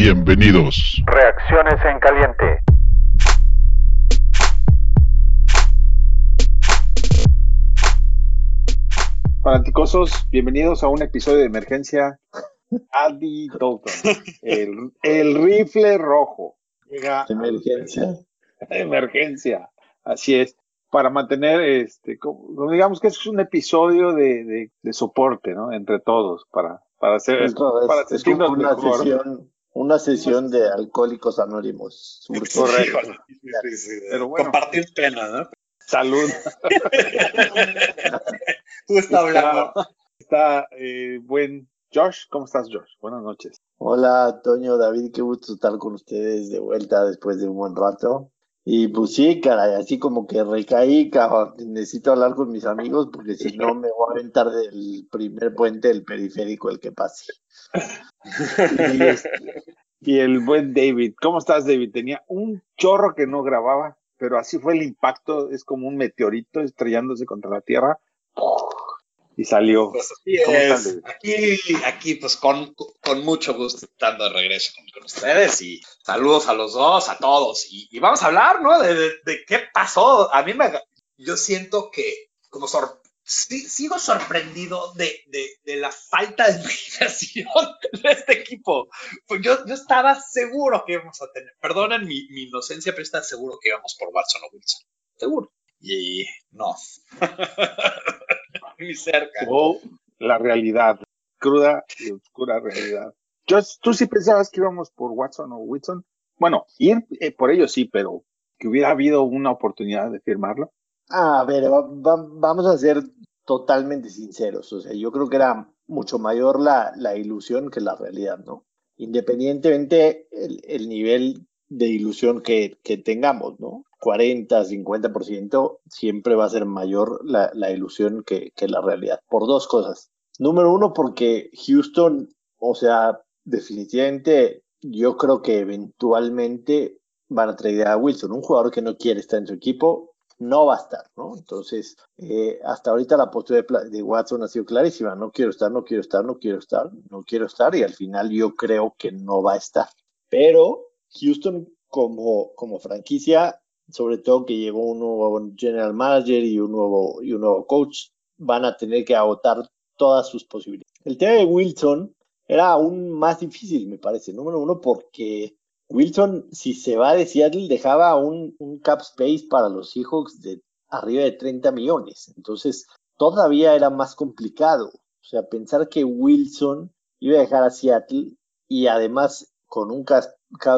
Bienvenidos. Reacciones en caliente. Fanáticosos, bienvenidos a un episodio de emergencia. Andy Dalton, el, el rifle rojo. Llega Emergencia. emergencia, así es, para mantener, este, como, digamos que es un episodio de, de, de soporte, ¿no? Entre todos, para, para hacer, Es, para es- es como sentirnos una mejor. sesión, una sesión de alcohólicos anónimos. Correcto. Sí, sí, sí. Pero bueno. Compartir pena, ¿no? Salud. Justo hablando. Está, está, eh, buen Josh, ¿cómo estás, Josh? Buenas noches. Hola, Toño, David, qué gusto estar con ustedes de vuelta después de un buen rato. Y pues sí, caray, así como que recaí, cabrón. Necesito hablar con mis amigos porque si no me voy a aventar del primer puente del periférico el que pase. Y, este, y el buen David, ¿cómo estás, David? Tenía un chorro que no grababa, pero así fue el impacto, es como un meteorito estrellándose contra la Tierra y salió. Pues así ¿Cómo están, es. David? Aquí, aquí pues con, con mucho gusto estando de regreso con, con ustedes y saludos a los dos, a todos. Y, y vamos a hablar, ¿no? De, de- de qué pasó. A mí me... Yo siento que como sor- sí- sigo sorprendido de, de, de la falta de imaginación de este equipo. Pues yo, yo estaba seguro que íbamos a tener, perdonen mi, mi inocencia, pero estaba seguro que íbamos por Watson o Wilson. Seguro. Y no. Ni cerca. O la realidad, cruda y oscura realidad. Josh, ¿tú sí pensabas que íbamos por Watson o Whitson? Bueno, ir eh, por ellos sí, pero que hubiera habido una oportunidad de firmarlo. A ver, va- va- vamos a ser totalmente sinceros. O sea, yo creo que era mucho mayor la, la ilusión que la realidad, ¿no? Independientemente el, el nivel de ilusión que, que tengamos, ¿no? 40, 50%, siempre va a ser mayor la, la ilusión que, que la realidad. Por dos cosas. Número uno, porque Houston, o sea, definitivamente yo creo que eventualmente van a traer a Wilson, un jugador que no quiere estar en su equipo, no va a estar, ¿no? Entonces, eh, hasta ahorita la postura de, de Watson ha sido clarísima, no quiero estar, no quiero estar, no quiero estar, no quiero estar, y al final yo creo que no va a estar. Pero Houston como, como franquicia, sobre todo que llegó un nuevo general manager y un nuevo, y un nuevo coach, van a tener que agotar todas sus posibilidades. El tema de Wilson era aún más difícil, me parece, número uno, porque Wilson, si se va de Seattle, dejaba un, un cap space para los Seahawks de arriba de 30 millones. Entonces, todavía era más complicado. O sea, pensar que Wilson iba a dejar a Seattle y además con un cap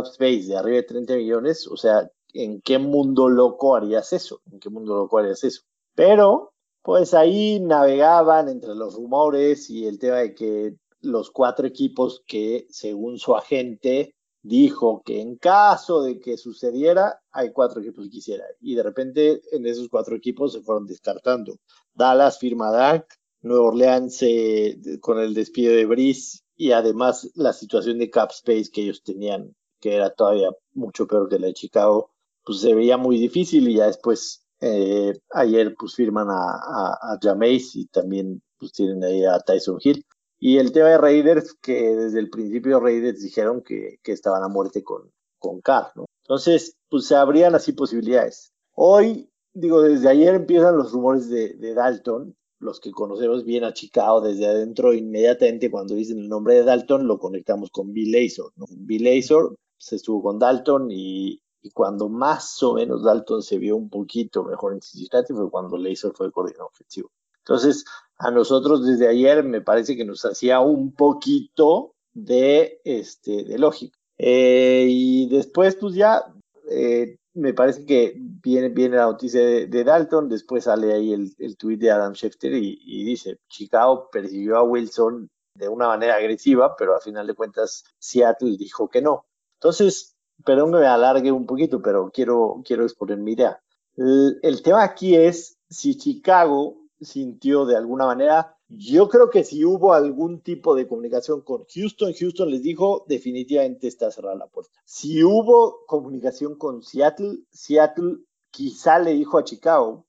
space de arriba de 30 millones, o sea, ¿en qué mundo loco harías eso? ¿En qué mundo loco harías eso? Pero, pues ahí navegaban entre los rumores y el tema de que los cuatro equipos que, según su agente, dijo que en caso de que sucediera, hay cuatro equipos que quisiera. Y de repente en esos cuatro equipos se fueron descartando. Dallas firma a Dak, Nueva Orleans eh, con el despido de Brice y además la situación de cap space que ellos tenían, que era todavía mucho peor que la de Chicago, pues se veía muy difícil y ya después eh, ayer pues firman a, a, Jameis y también pues tienen ahí a Tyson Hill. Y el tema de Raiders, que desde el principio Raiders dijeron que, que estaban a muerte con, con Carr, ¿no? Entonces, pues se abrían así posibilidades. Hoy, digo, desde ayer empiezan los rumores de, Dalton, los que conocemos bien a Chicago desde adentro, inmediatamente cuando dicen el nombre de Dalton, lo conectamos con Bill Lazor. Bill Lazor se estuvo con Dalton y, y cuando más o menos Dalton se vio un poquito mejor en Cincinnati fue cuando Lazor fue coordinador ofensivo. Entonces, a nosotros desde ayer me parece que nos hacía un poquito de, este, de lógica. Eh, y después, pues ya, eh, me parece que viene, viene la noticia de, de Dalton, después sale ahí el, el tweet de Adam Schefter y, y dice, Chicago persiguió a Wilson de una manera agresiva, pero al final de cuentas Seattle dijo que no. Entonces, perdón me alargue un poquito, pero quiero, quiero exponer mi idea. El, tema aquí es si Chicago sintió de alguna manera. Yo creo que si hubo algún tipo de comunicación con Houston, Houston les dijo definitivamente está cerrada la puerta. Si hubo comunicación con Seattle, Seattle quizá le dijo a Chicago,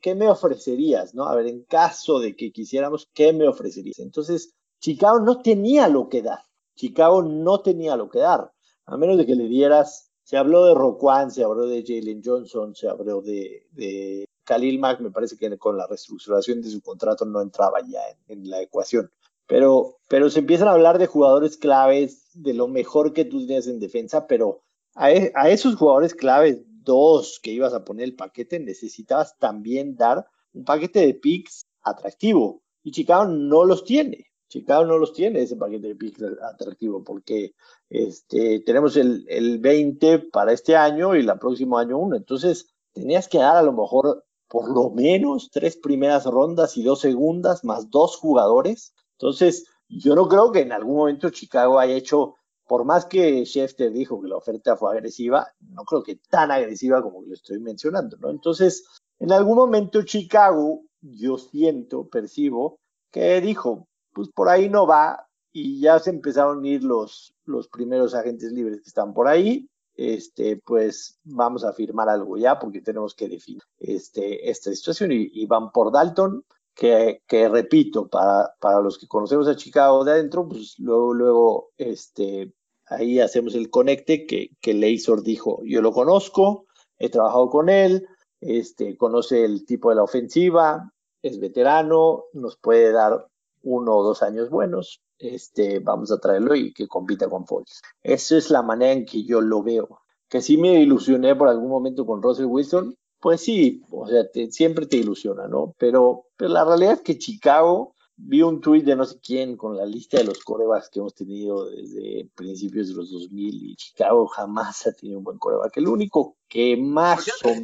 ¿qué me ofrecerías? ¿No? A ver, en caso de que quisiéramos, ¿qué me ofrecerías? Entonces, Chicago no tenía lo que dar. Chicago no tenía lo que dar, a menos de que le dieras, se habló de Roquan, se habló de Jalen Johnson, se habló de, de Khalil Mack, me parece que con la reestructuración de su contrato no entraba ya en, la ecuación. Pero, pero se empiezan a hablar de jugadores claves, de lo mejor que tú tienes en defensa, pero a, e, a esos jugadores claves, dos que ibas a poner el paquete, necesitabas también dar un paquete de picks atractivo. Y Chicago no los tiene. Chicago no los tiene ese paquete de picks atractivo porque este, tenemos el, el 20 para este año y el próximo año uno. Entonces, tenías que dar a lo mejor por lo menos tres primeras rondas y dos segundas, más dos jugadores. Entonces, yo no creo que en algún momento Chicago haya hecho, por más que Schefter dijo que la oferta fue agresiva, no creo que tan agresiva como lo estoy mencionando, ¿no? Entonces, en algún momento Chicago, yo siento, percibo, que dijo, pues por ahí no va, y ya se empezaron a ir los, los primeros agentes libres que están por ahí, este, pues vamos a firmar algo ya porque tenemos que definir este, esta situación y, van por Dalton, que, que repito, para, para, los que conocemos a Chicago de adentro, pues luego, luego, este, ahí hacemos el conecte que, que Leisor dijo, yo lo conozco, he trabajado con él, este, conoce el tipo de la ofensiva, es veterano, nos puede dar uno o dos años buenos, este, vamos a traerlo y que compita con Foles. Esa es la manera en que yo lo veo. Que sí me ilusioné por algún momento con Russell Wilson, pues sí, o sea, siempre te ilusiona, ¿no? Pero, pero la realidad es que Chicago vi un tuit de no sé quién con la lista de los corebacks que hemos tenido desde principios de los 2000 y Chicago jamás ha tenido un buen coreback. El único que más pues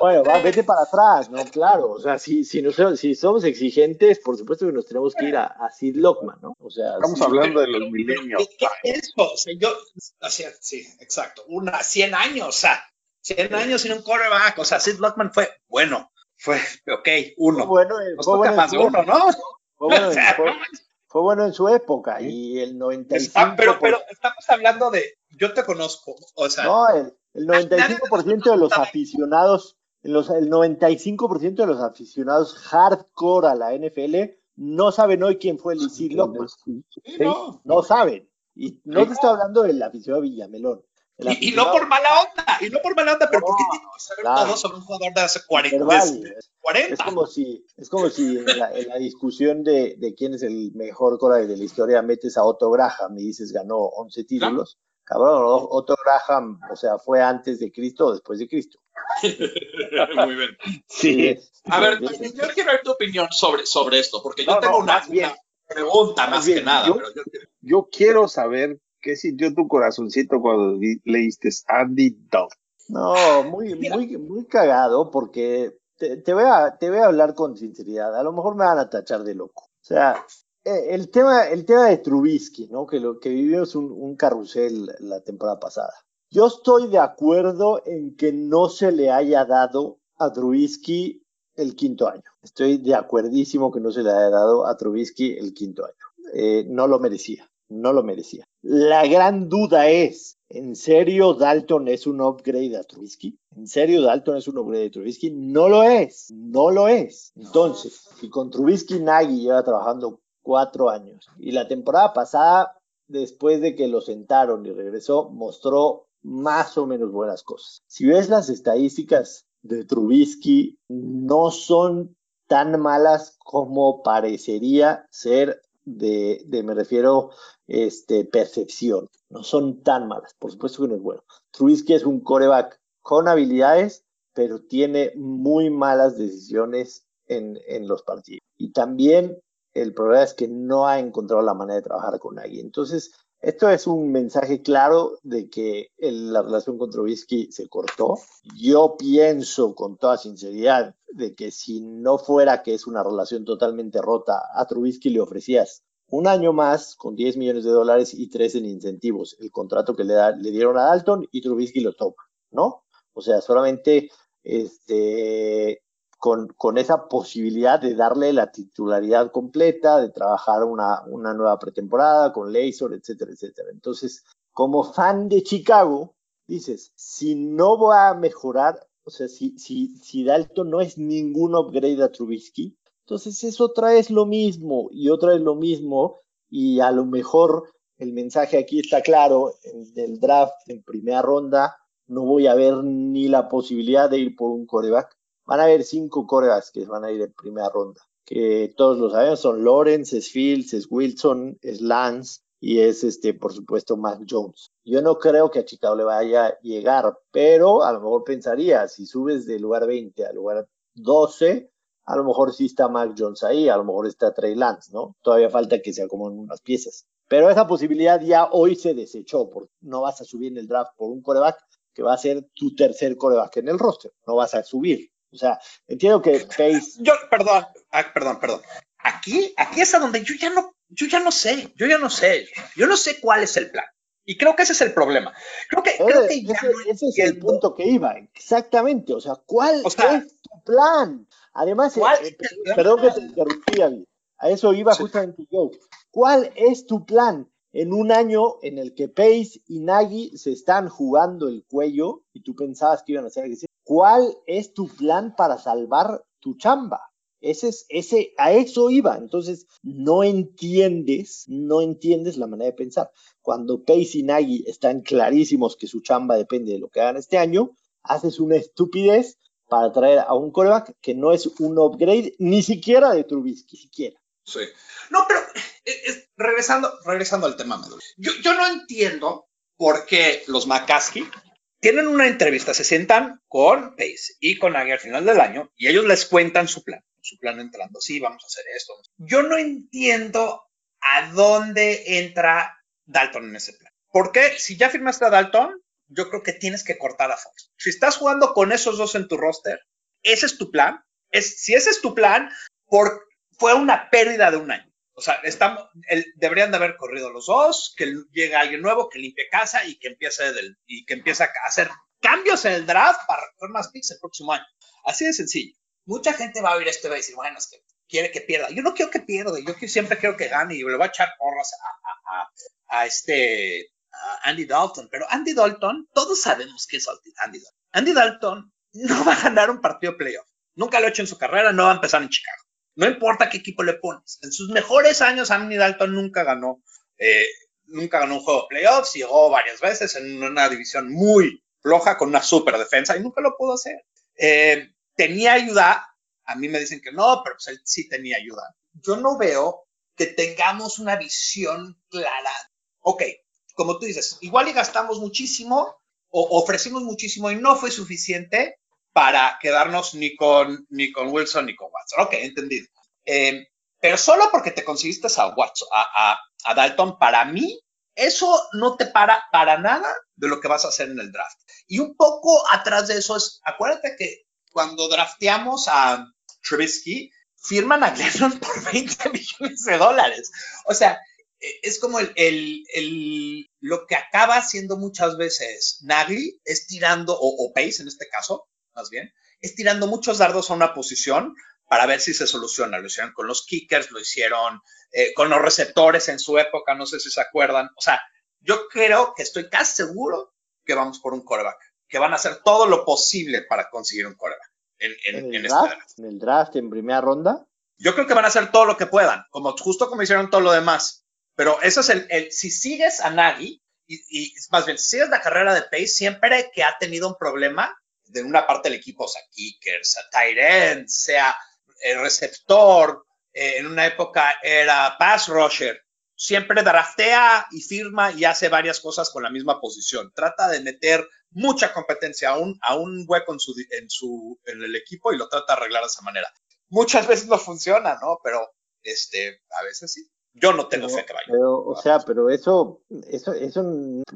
Bueno, va, vete para atrás, ¿no? Claro, o sea, si, si, si somos exigentes, por supuesto que nos tenemos que ir a, a Sid Lockman, ¿no? O sea, estamos hablando de los milenios. ¿Qué, es eso? O sea, yo, sí, exacto, una, 100 años, o sea, 100 años sin un coreback, o sea, Sid Lockman fue bueno fue, ok, uno. Fue bueno, fue bueno más uno, ¿no? Fue bueno, fue, bueno, en su época y el 95%. pero, pero estamos hablando de, yo te conozco, o sea. No, el, el 95% de los aficionados, los, el 95% de los aficionados hardcore a la NFL no saben hoy quién fue el Isid López. no. no saben. Y no te estoy hablando del aficionado Villamelón. Y, no por mala onda, y no por mala onda, pero porque tiene que saber todo sobre un jugador de hace 40. Es como si, es como si en, la, discusión de, de, quién es el mejor coral de la historia metes a Otto Graham y dices ganó 11 títulos. Cabrón, Otto Graham, o sea, fue antes de Cristo o después de Cristo. Muy bien. Sí. A ver, yo quiero ver tu opinión sobre, sobre esto, porque yo tengo una, pregunta más, que nada. Yo, yo quiero saber ¿Qué sintió tu corazoncito cuando leíste Andy Dog? No, muy, muy, muy cagado porque te, voy a, te voy a hablar con sinceridad. A lo mejor me van a tachar de loco. O sea, e, el tema, el tema de Trubisky, ¿no? Que lo que vivimos un, un carrusel la temporada pasada. Yo estoy de acuerdo en que no se le haya dado a Trubisky el quinto año. Estoy de acuerdísimo que no se le haya dado a Trubisky el quinto año. Eh, no lo merecía no lo merecía. La gran duda es, ¿en serio Dalton es un upgrade a Trubisky? ¿En serio Dalton es un upgrade a Trubisky? No lo es, no lo es. Entonces, si con Trubisky Nagy lleva trabajando cuatro años y la temporada pasada, después de que lo sentaron y regresó, mostró más o menos buenas cosas. Si ves las estadísticas de Trubisky, no son tan malas como parecería ser de, me refiero, este, percepción. No son tan malas, por supuesto que no es bueno. Trubisky es un coreback con habilidades, pero tiene muy malas decisiones en, en los partidos. Y también el problema es que no ha encontrado la manera de trabajar con alguien. Entonces, esto es un mensaje claro de que la relación con Trubisky se cortó. Yo pienso con toda sinceridad de que si no fuera que es una relación totalmente rota, a Trubisky le ofrecías un año más con 10 millones de dólares y 3 en incentivos, el contrato que le dieron a Dalton y Trubisky lo toma, ¿no? O sea, solamente este, con, con, esa posibilidad de darle la titularidad completa, de trabajar una, una nueva pretemporada con Laser, etcétera, etcétera. Entonces, como fan de Chicago, dices, si no va a mejorar, o sea, si, si, si Dalton no es ningún upgrade a Trubisky, entonces es otra vez lo mismo y otra vez lo mismo y a lo mejor el mensaje aquí está claro, el del draft en primera ronda, no voy a ver ni la posibilidad de ir por un coreback. Van a haber cinco corebacks que van a ir en primera ronda, que todos lo sabemos, son Lawrence, es Fields, es Wilson, es Lance y es este, por supuesto, Mac Jones. Yo no creo que a Chicago le vaya a llegar, pero a lo mejor pensaría, si subes de lugar 20 al lugar 12, a lo mejor sí está Mac Jones ahí, a lo mejor está Trey Lance, ¿no? Todavía falta que se acomoden unas piezas. Pero esa posibilidad ya hoy se desechó, porque no vas a subir en el draft por un coreback que va a ser tu tercer coreback en el roster, no vas a subir. O sea, entiendo que Pace... Yo, perdón, ah, perdón, perdón. Aquí, aquí es a donde yo ya no, yo ya no sé, yo ya no sé, yo no sé cuál es el plan. Y creo que ese es el problema. Creo que, creo que ya ese, es el punto que iba, exactamente. O sea, ¿cuál es tu plan? Además, eh, perdón que te interrumpí, a eso iba justamente yo. ¿Cuál es tu plan en un año en el que Pace y Nagy se están jugando el cuello y tú pensabas que iban a hacer ¿Cuál es tu plan para salvar tu chamba? Ese es, ese, a eso iba. Entonces, no entiendes, no entiendes la manera de pensar. Cuando Pace y Nagy están clarísimos que su chamba depende de lo que hagan este año, haces una estupidez para traer a un coreback que no es un upgrade ni siquiera de Trubisky, siquiera. Sí. No, pero eh, regresando, regresando al tema, yo, yo no entiendo por qué los McCaskey tienen una entrevista, se sientan con Pace y con Nagy al final del año y ellos les cuentan su plan, su plan entrando, sí, vamos a hacer esto. Yo no entiendo a dónde entra Dalton en ese plan. Porque si ya firmaste a Dalton, yo creo que tienes que cortar a Fox. Si estás jugando con esos dos en tu roster, ese es tu plan. Es, si ese es tu plan, por, fue una pérdida de un año. O sea, estamos, deberían de haber corrido los dos, que llegue alguien nuevo, que limpie casa y que empiece, del, y que empiece a hacer cambios en el draft para recoger más picks el próximo año. Así de sencillo. Mucha gente va a oír esto y va a decir, bueno, es que quiere que pierda. Yo no quiero que pierda, yo siempre quiero que gane y le voy a echar porras a, a este Andy Dalton, pero Andy Dalton, todos sabemos que es Andy Dalton. Andy Dalton no va a ganar un partido playoff. Nunca lo ha hecho en su carrera, no va a empezar en Chicago. No importa qué equipo le pones. En sus mejores años, Andy Dalton nunca ganó, eh, nunca ganó un juego de playoffs, llegó varias veces en una división muy floja con una super defensa y nunca lo pudo hacer. Eh, tenía ayuda, a mí me dicen que no, pero pues él sí tenía ayuda. Yo no veo que tengamos una visión clara. Ok, como tú dices, igual y gastamos muchísimo o ofrecimos muchísimo y no fue suficiente para quedarnos ni con, ni con Wilson ni con Watson. Ok, entendido. Eh, pero solo porque te conseguiste a Watson, a, a, Dalton, para mí, eso no te para para nada de lo que vas a hacer en el draft. Y un poco atrás de eso es, acuérdate que cuando drafteamos a Trubisky, firman a Glennon por 20 millones de dólares. O sea, eh, es como el, el, lo que acaba haciendo muchas veces Nagy es tirando, o, Pace en este caso, más bien, es tirando muchos dardos a una posición para ver si se soluciona. Lo hicieron con los kickers, lo hicieron eh, con los receptores en su época, no sé si se acuerdan. O sea, yo creo que estoy casi seguro que vamos por un coreback, que van a hacer todo lo posible para conseguir un coreback. En, en, el, este draft, ¿En el draft en primera ronda? Yo creo que van a hacer todo lo que puedan, como justo como hicieron todo lo demás. Pero eso es el, el si sigues a Nagy, y, y, más bien, si sigues la carrera de Pace, siempre que ha tenido un problema de una parte del equipo, sea kicker, sea tight end, sea el receptor, eh, en una época era pass rusher, siempre draftea y firma y hace varias cosas con la misma posición. Trata de meter mucha competencia a un, a un hueco en, su, en, su, en el equipo y lo trata de arreglar de esa manera. Muchas veces no funciona, ¿no? Pero este, a veces sí. Yo no tengo fe que vaya. Pero, o sea, pero eso, eso, eso,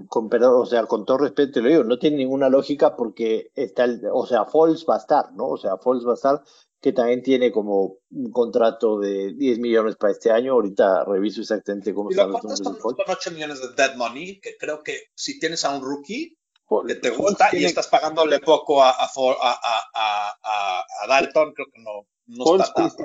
con, o sea, con todo respeto te lo digo, no tiene ninguna lógica porque está, el, o sea, Falls va a estar, ¿no? O sea, Falls va a estar, que también tiene como un contrato de 10 millones para este año. Ahorita reviso exactamente cómo están los números con 8 millones de dead money, que creo que si tienes a un rookie que te gusta y estás pagándole poco a, a, a, a, Dalton, creo que no, no está, está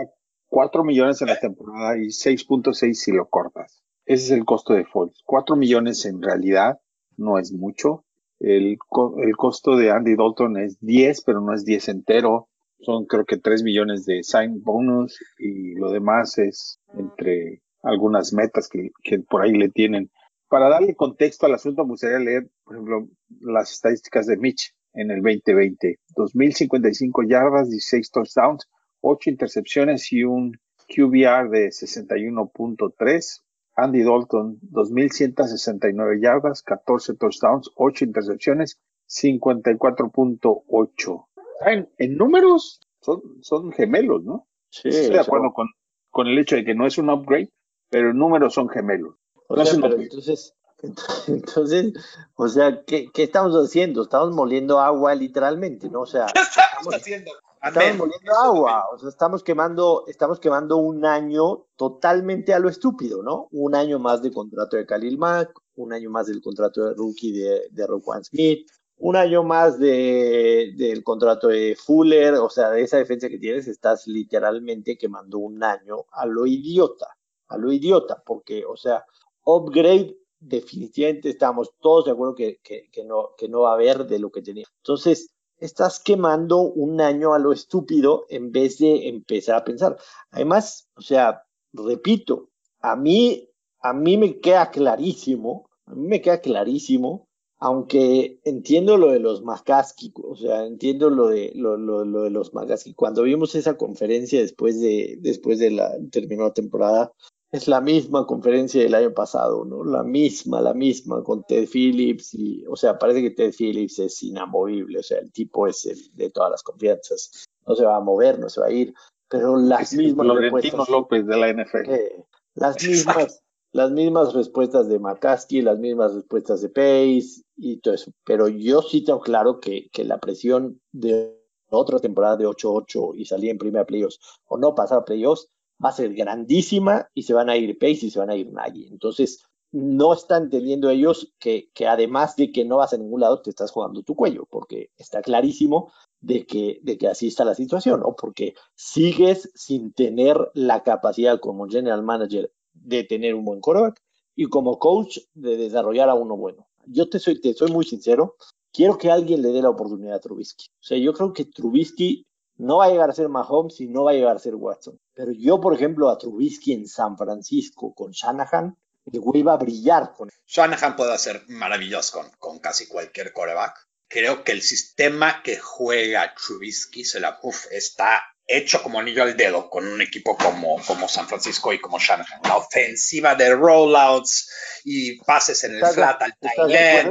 4 millones en la temporada y 6.6 si lo cortas. Ese es el costo de Foles. 4 millones en realidad no es mucho. El, el costo de Andy Dalton es 10, pero no es 10 entero. Son creo que 3 millones de sign bonus y lo demás es entre algunas metas que, por ahí le tienen. Para darle contexto al asunto, me gustaría leer, por ejemplo, las estadísticas de Mitch en el 2020. 2.055 yardas, 16 touchdowns, 8 intercepciones y un QBR de 61.3. Andy Dalton, 2.169 yardas, 14 touchdowns, 8 intercepciones, 54.8. En, en números son, son gemelos, ¿no? Sí, Estoy de acuerdo con, con el hecho de que no es un upgrade, pero en números son gemelos. O sea, pero entonces, entonces, o sea, ¿qué, ¿qué, estamos haciendo? Estamos moliendo agua literalmente, ¿no? O sea, ¿qué estamos, haciendo? Estamos moliendo agua, o sea, estamos quemando, estamos quemando un año totalmente a lo estúpido, ¿no? Un año más de contrato de Khalil Mack, un año más del contrato de rookie de, de Roquan Smith, un año más de, del contrato de Fuller, o sea, de esa defensa que tienes, estás literalmente quemando un año a lo idiota, a lo idiota, porque, o sea, upgrade definitivamente estamos todos de acuerdo que, que, que, no, que no va a haber de lo que tenía. Entonces, estás quemando un año a lo estúpido en vez de empezar a pensar. Además, o sea, repito, a mí, a mí me queda clarísimo, a mí me queda clarísimo aunque entiendo lo de los McCaskey, o sea, entiendo lo de, lo, de los McCaskey. Cuando vimos esa conferencia después de, después de la terminada temporada, es la misma conferencia del año pasado, ¿no? La misma, la misma, con Ted Phillips, y, o sea, parece que Ted Phillips es inamovible, o sea, el tipo es el de todas las confianzas, no se va a mover, no se va a ir, pero las mismas Florentino López de la NFL. Eh, las mismas, las mismas respuestas de McCaskey, las mismas respuestas de Pace y todo eso. Pero yo sí tengo claro que, que la presión de otra temporada de 8-8 y salir en primera playoffs o no pasar a playoffs va a ser grandísima y se van a ir Pace y se van a ir Nagy. Entonces, no están entendiendo ellos que, que, además de que no vas a ningún lado, te estás jugando tu cuello, porque está clarísimo de que, de que así está la situación, ¿no? Porque sigues sin tener la capacidad como general manager de tener un buen quarterback y como coach de desarrollar a uno bueno. Yo te soy, te soy muy sincero, quiero que alguien le dé la oportunidad a Trubisky. O sea, yo creo que Trubisky no va a llegar a ser Mahomes y no va a llegar a ser Watson. Pero yo, por ejemplo, a Trubisky en San Francisco con Shanahan, el güey va a brillar con él. Shanahan puede ser maravilloso con, con casi cualquier coreback. Creo que el sistema que juega Trubisky se la, uf, está hecho como anillo al dedo con un equipo como, como San Francisco y como Shanahan. La ofensiva de rollouts y pases en el flat al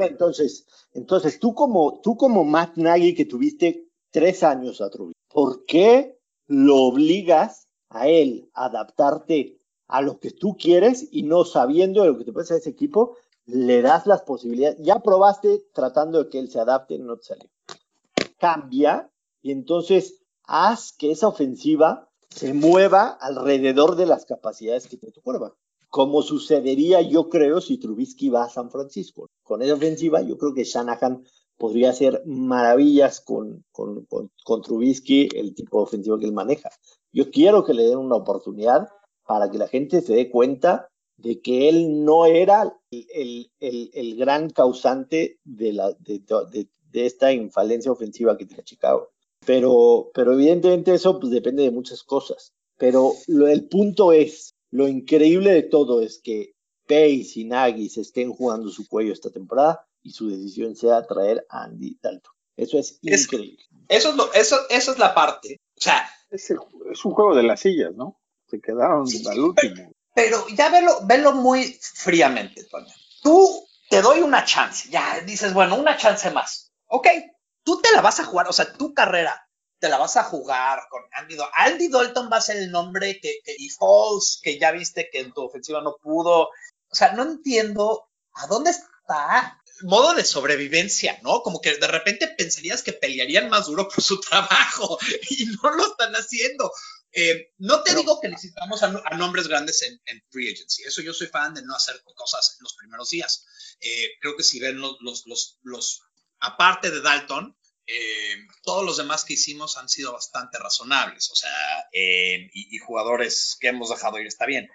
Entonces, entonces tú como, tú como Matt Nagy que tuviste tres años a Trubisky, ¿por qué lo obligas a él a adaptarte a lo que tú quieres y no sabiendo de lo que te pasa a ese equipo, le das las posibilidades? Ya probaste tratando de que él se adapte, no te salió. Cambia y entonces haz que esa ofensiva se mueva alrededor de las capacidades que tiene tu cuerva. Como sucedería, yo creo, si Trubisky va a San Francisco. Con esa ofensiva, yo creo que Shanahan podría hacer maravillas con, con, con, Trubisky, el tipo de ofensivo que él maneja. Yo quiero que le den una oportunidad para que la gente se dé cuenta de que él no era el, el, el, gran causante de, la, de, de, de, esta infalencia ofensiva que tiene Chicago. Pero, pero evidentemente eso pues, depende de muchas cosas. Pero lo, el punto es, lo increíble de todo es que Pace y Nagy se estén jugando su cuello esta temporada y su decisión sea traer a Andy Dalton. Eso es increíble. eso, es lo, eso, eso es la parte. O sea, es, es, un juego de las sillas, ¿no? Se quedaron al último. Pero, ya velo, velo muy fríamente, Toño. Tú te doy una chance, ya dices, bueno, una chance más. Ok, tú te la vas a jugar, o sea, tu carrera te la vas a jugar con Andy Dalton. Andy Dalton va a ser el nombre que, que, y Falls, que ya viste que en tu ofensiva no pudo. O sea, no entiendo a dónde está modo de sobrevivencia, ¿no? Como que de repente pensarías que pelearían más duro por su trabajo y no lo están haciendo. Eh, no te Pero, digo que necesitamos a, a nombres grandes en, en, free agency. Eso yo soy fan de no hacer cosas en los primeros días. Eh, creo que si ven los, los, los, los aparte de Dalton, eh, todos los demás que hicimos han sido bastante razonables, o sea, eh, y, y, jugadores que hemos dejado ir está bien.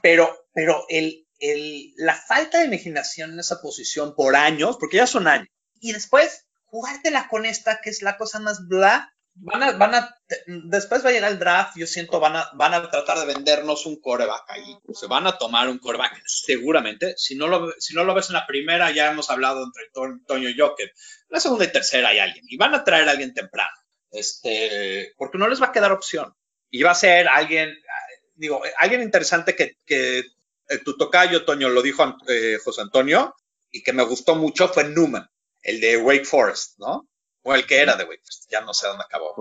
Pero, pero el, el, la falta de imaginación en esa posición por años, porque ya son años, y después jugártela con esta, que es la cosa más bla, van a, van a, después va a llegar el draft, yo siento, van a, van a tratar de vendernos un coreback ahí. Se van a tomar un coreback, seguramente. Si no lo, si no lo ves en la primera, ya hemos hablado entre Toño y yo que en la segunda y tercera hay alguien. Y van a traer a alguien temprano. Este, porque no les va a quedar opción. Y va a ser alguien, digo, alguien interesante que, que tu tocayo, Toño, lo dijo eh, José Antonio, y que me gustó mucho fue Newman, el de Wake Forest, ¿no? O el que era de Wake Forest, ya no sé dónde acabó.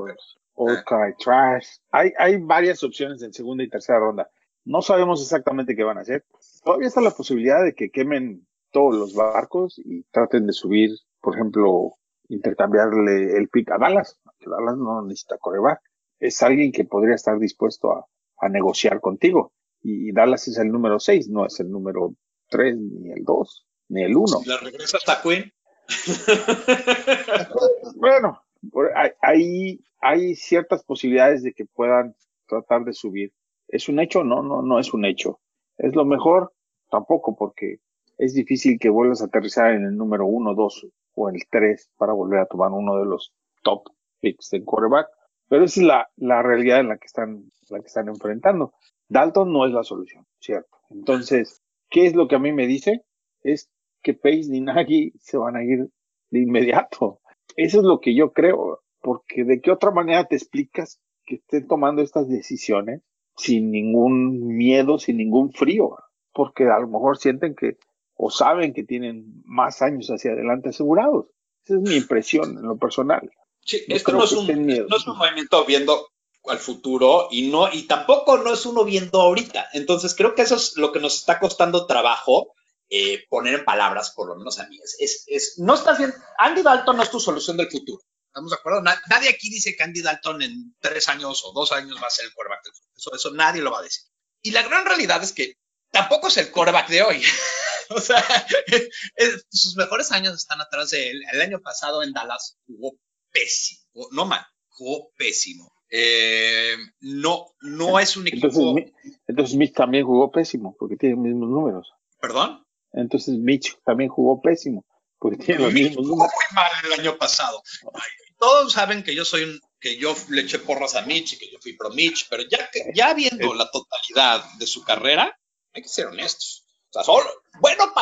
Ok, trash. Hay, hay varias opciones en segunda y tercera ronda. No sabemos exactamente qué van a hacer. Todavía está la posibilidad de que quemen todos los barcos y traten de subir, por ejemplo, intercambiarle el pick a Dallas, que Dallas no necesita coreback. Es alguien que podría estar dispuesto a, a negociar contigo. Y, Dallas es el número 6, no es el número 3, ni el 2, ni el 1. Si la regresa hasta Quinn. bueno, hay, hay ciertas posibilidades de que puedan tratar de subir. ¿Es un hecho? No, no, no es un hecho. ¿Es lo mejor? Tampoco, porque es difícil que vuelvas a aterrizar en el número 1, 2 o el 3 para volver a tomar uno de los top picks de quarterback. Pero esa es la, la realidad en la que están, la que están enfrentando. Dalton no es la solución, ¿cierto? Entonces, ¿qué es lo que a mí me dice? Es que Pace ni Nagy se van a ir de inmediato. Eso es lo que yo creo, porque de qué otra manera te explicas que estén tomando estas decisiones sin ningún miedo, sin ningún frío, porque a lo mejor sienten que o saben que tienen más años hacia adelante asegurados. Esa es mi impresión en lo personal. Sí, esto no es, un, no es un movimiento viendo al futuro y no y tampoco no es uno viendo ahorita. Entonces creo que eso es lo que nos está costando trabajo eh, poner en palabras, por lo menos a mí. Es, es, no estás bien. Andy Dalton no es tu solución del futuro. ¿Estamos de acuerdo? nadie aquí dice que Andy Dalton en tres años o dos años va a ser el quarterback del futuro. Eso, eso nadie lo va a decir. Y la gran realidad es que tampoco es el quarterback de hoy. o sea, sus mejores años están atrás de él. El año pasado en Dallas jugó pésimo. No mal, jugó pésimo. Eh, no, no es un equipo. Entonces, entonces Mitch también jugó pésimo, porque tiene los mismos números. ¿Perdón? Entonces Mitch también jugó pésimo, porque tiene los mismos jugó muy mal el año pasado. todos saben que yo soy un, que yo le eché porras a Mitch y que yo fui pro Mitch, pero ya, ya viendo la totalidad de su carrera, hay que ser honestos. O sea, solo, bueno,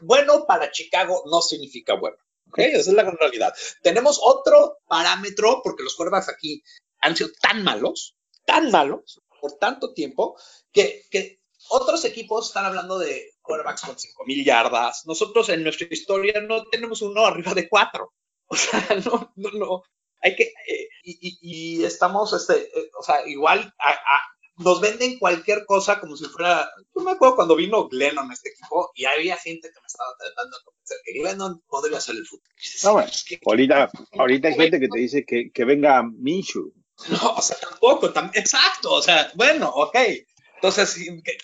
bueno para Chicago no significa bueno. ¿okay? Esa es la gran realidad. Tenemos otro parámetro, porque los quarterbacks aquí tan malos, tan malos, por tanto tiempo, que, que otros equipos están hablando de quarterbacks con 5.000 yardas. Nosotros en nuestra historia no tenemos uno arriba de 4. O sea, no, no, no. Hay que, eh, y, estamos, este, eh, o sea, igual nos venden cualquier cosa como si fuera. Yo me acuerdo cuando vino Glennon a este equipo y había gente que me estaba tratando de convencer que Glennon podría ser el futuro. No, bueno, ahorita, ahorita hay gente que te dice que, que venga Minshew. No, o sea, tampoco, tam exacto, o sea, bueno, ok. Entonces,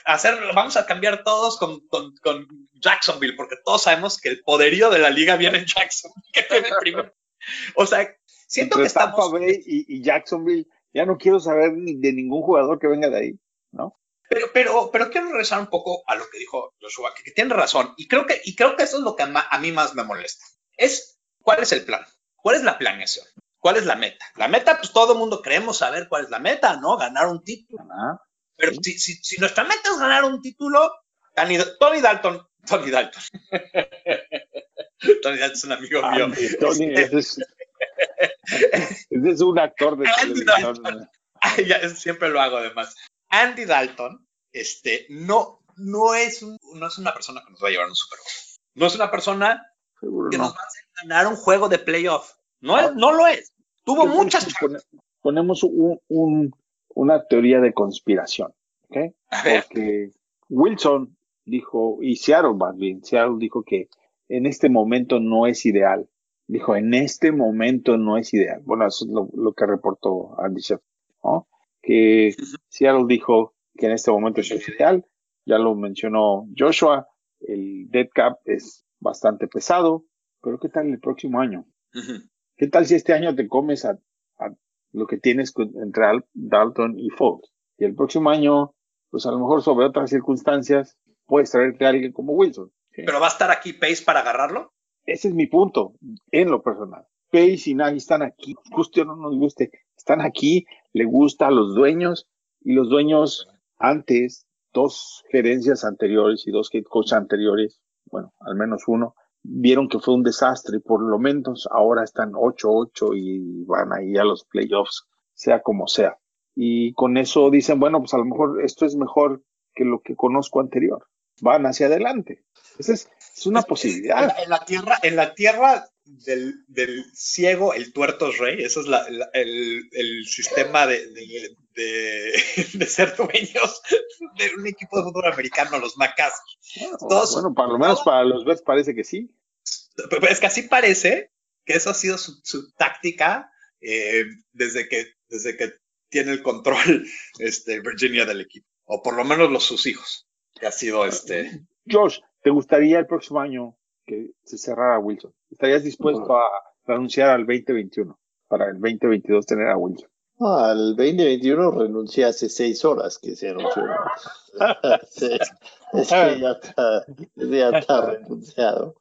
hacer, vamos a cambiar todos con, con, con, Jacksonville, porque todos sabemos que el poderío de la liga viene en Jacksonville. o sea, siento Entre que estamos... Tampa Bay y, y, Jacksonville, ya no quiero saber ni de ningún jugador que venga de ahí, ¿no? Pero, pero, pero quiero regresar un poco a lo que dijo Joshua, que, que tiene razón, y creo que, y creo que eso es lo que a, a mí más me molesta. Es, ¿cuál es el plan? ¿Cuál es la planeación? ¿Cuál es la meta? La meta, pues todo el mundo creemos saber cuál es la meta, ¿no? Ganar un título. Pero si, si, si, nuestra meta es ganar un título, Tony, Tony Dalton, Tony Dalton. Tony Dalton es un amigo mío. Tony es, es, un actor de Andy Dalton. ya, siempre lo hago además. Andy Dalton, este, no, no es, un, no es una persona que nos va a llevar a un Super Bowl. No es una persona Seguro que no. nos va a hacer ganar un juego de playoff. No, es, no lo es. Tuvo muchas. Ponemos un, un, una teoría de conspiración, ¿ok? Porque Wilson dijo, y Seattle más bien, Seattle dijo que en este momento no es ideal. Dijo, en este momento no es ideal. Bueno, eso es lo, lo que reportó Andy Sheffield, ¿no? Que Seattle dijo que en este momento es ideal. Ya lo mencionó Joshua, el dead cap es bastante pesado, pero ¿qué tal el próximo año? Uh -huh. ¿Qué tal si este año te comes a, a lo que tienes entre Al Dalton y Fox? Y el próximo año, pues a lo mejor sobre otras circunstancias, puedes traerte a alguien como Wilson. ¿sí? ¿Pero va a estar aquí Pace para agarrarlo? Ese es mi punto, en lo personal. Pace y Nagy están aquí, guste o no nos guste, están aquí, le gusta a los dueños y los dueños antes, dos gerencias anteriores y dos head coach anteriores, bueno, al menos uno, vieron que fue un desastre y por lo menos ahora están 8-8 y van ahí a los playoffs, sea como sea. Y con eso dicen, bueno, pues a lo mejor esto es mejor que lo que conozco anterior. Van hacia adelante. Esa es, una posibilidad. En la, tierra, en la tierra del, ciego, el tuerto es rey. Eso es el, sistema de, de, ser dueños de un equipo de fútbol americano, los Macas. bueno, para lo menos para los Bears parece que sí. Es que así parece que eso ha sido su, táctica eh, desde, que, desde que tiene el control este, Virginia del equipo. O por lo menos los sus hijos. Que ha sido este. Josh, ¿te gustaría el próximo año que se cerrara Wilson? ¿Estarías dispuesto a renunciar al 2021 para el 2022 tener a Wilson? al 2021 renuncié hace seis horas que se anunció. sí, es que ya está, ya está renunciado.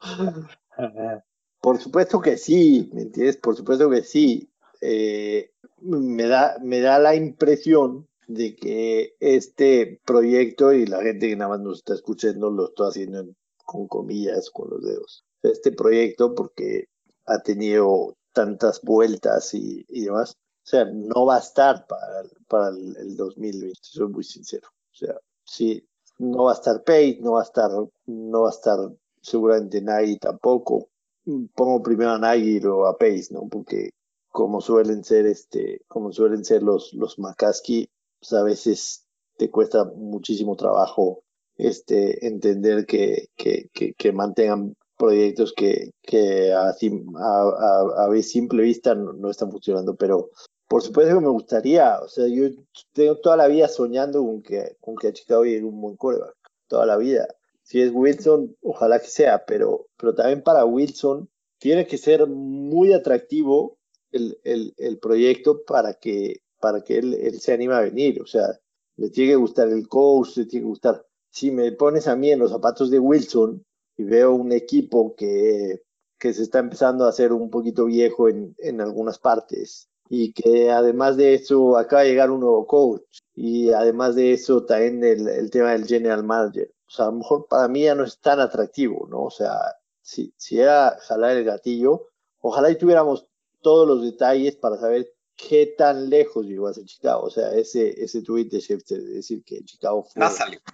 Por supuesto que sí, ¿me entiendes? Por supuesto que sí. Eh, me, da, me da la impresión de que este proyecto, y la gente que nada más nos está escuchando lo estoy haciendo con comillas, con los dedos, este proyecto porque ha tenido tantas vueltas y, demás, o sea, no va a estar para, para el, 2020, soy muy sincero. O sea, sí, no va a estar Pay, no va a estar, no va a estar seguramente Nagy tampoco. Pongo primero a Nagy y luego a Pace, ¿no? Porque como suelen ser este, como suelen ser los, los McCaskey, pues a veces te cuesta muchísimo trabajo este, entender que, que, que, mantengan proyectos que, que a, simple vista no, están funcionando, pero por supuesto que me gustaría, o sea, yo tengo toda la vida soñando con que, con que a Chicago llegue un buen coreback, toda la vida. Si es Wilson, ojalá que sea, pero, pero también para Wilson tiene que ser muy atractivo el, el, el proyecto para que, para que él, él, se anime a venir. O sea, le tiene que gustar el coach, le tiene que gustar. Si me pones a mí en los zapatos de Wilson y veo un equipo que, que se está empezando a hacer un poquito viejo en, en algunas partes y que además de eso acaba de llegar un nuevo coach y además de eso también el, el tema del general manager. O sea, a lo mejor para mí ya no es tan atractivo, ¿no? O sea, si, si era jalar el gatillo, ojalá y tuviéramos todos los detalles para saber qué tan lejos llegó a ser Chicago. O sea, ese, ese tweet de Schefter de decir que Chicago fue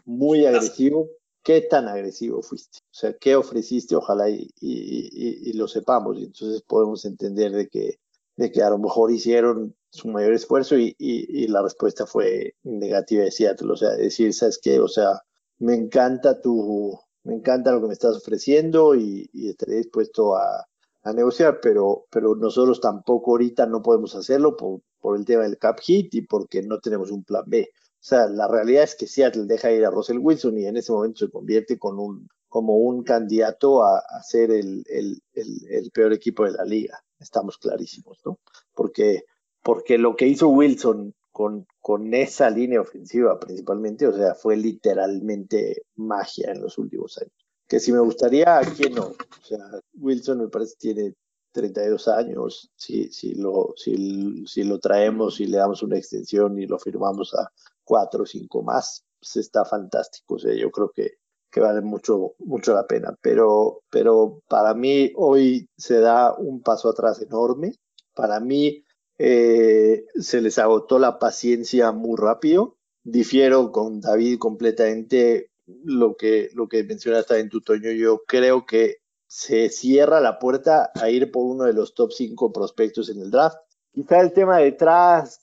muy agresivo. ¿Qué tan agresivo fuiste? O sea, ¿qué ofreciste? Ojalá y, lo sepamos. Y entonces podemos entender de que, de que a lo mejor hicieron su mayor esfuerzo y, la respuesta fue negativa de Seattle. O sea, decir, ¿sabes qué? O sea, me encanta tu, me encanta lo que me estás ofreciendo y, estaré dispuesto a, a negociar, pero, pero nosotros tampoco ahorita no podemos hacerlo por, por el tema del cap hit y porque no tenemos un plan B. Sea, la realidad es que Seattle deja ir a Russell Wilson y en ese momento se convierte con un, como un candidato a, a ser el, el, el, peor equipo de la liga. Estamos clarísimos, ¿no? Porque, porque lo que hizo Wilson con, con esa línea ofensiva principalmente, o sea, fue literalmente magia en los últimos años que si me gustaría, ¿quién no? O sea, Wilson me parece tiene 32 años, si, si, lo, si, si lo traemos y le damos una extensión y lo firmamos a 4 o 5 más, pues está fantástico. Yo creo que, vale mucho, mucho la pena. Pero, pero para mí hoy se da un paso atrás enorme. Para mí eh, se les agotó la paciencia muy rápido. Difiero con David completamente lo que, lo que mencionaste en tu Toño, yo creo que se cierra la puerta a ir por uno de los top 5 prospectos en el draft. Quizá el tema de Trask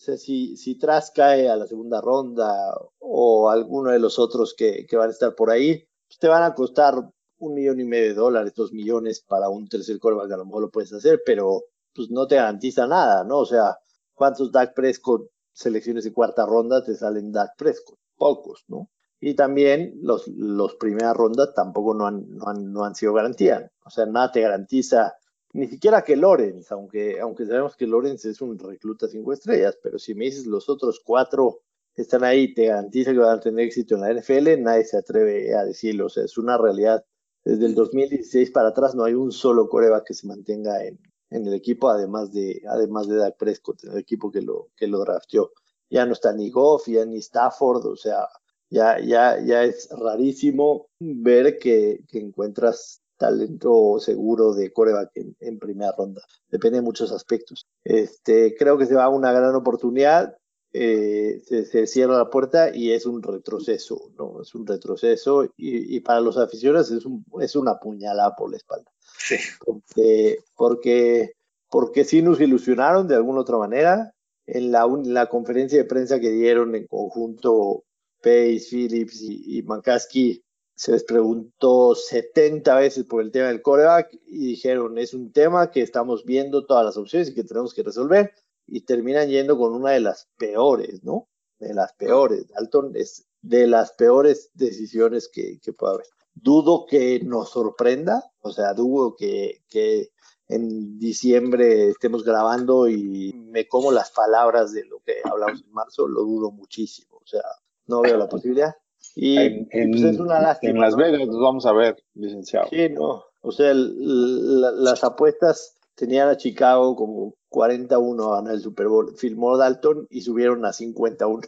o sea, si, si Trask cae a la segunda ronda o alguno de los otros que, que van a estar por ahí, pues te van a costar un millón y medio de dólares, dos millones para un tercer coreback, a lo mejor lo puedes hacer, pero pues no te garantiza nada, ¿no? O sea, ¿cuántos Dak Prescott selecciones de cuarta ronda te salen Dak Prescott? Pocos, ¿no? Y también los, los primeras rondas tampoco no han, no han, no han sido garantía. O sea, nada te garantiza, ni siquiera que Lorenz, aunque, aunque sabemos que Lorenz es un recluta cinco estrellas, pero si me dices los otros cuatro que están ahí te garantiza que van a tener éxito en la NFL, nadie se atreve a decirlo. O sea, es una realidad desde el 2016 para atrás no hay un solo coreback que se mantenga en, en el equipo, además de, además de Dak Prescott, el equipo que lo, que lo drafteó. Ya no está ni Goff, ya ni Stafford, o sea, ya, ya, ya es rarísimo ver que, que encuentras talento seguro de coreback en, primera ronda. Depende de muchos aspectos. Este, creo que se va a una gran oportunidad. Eh, se, cierra la puerta y es un retroceso, ¿no? Es un retroceso y, y para los aficionados es, un, es una puñalada por la espalda. Sí. Porque, porque, porque sí nos ilusionaron de alguna otra manera. En la, la conferencia de prensa que dieron en conjunto Pace, Phillips y, y McCaskey, se les preguntó 70 veces por el tema del coreback y dijeron, es un tema que estamos viendo todas las opciones y que tenemos que resolver. Y terminan yendo con una de las peores, ¿no? De las peores. Dalton es de las peores decisiones que, que puede haber dudo que nos sorprenda, o sea, dudo que, que en diciembre estemos grabando y me como las palabras de lo que hablamos en marzo, lo dudo muchísimo, o sea, no veo la posibilidad. Y en, pues, es una lástima. En Las Vegas nos vamos a ver, licenciado. Sí, no, o sea, las apuestas tenían a Chicago como 41 a ganar el Super Bowl, filmó Dalton y subieron a 51.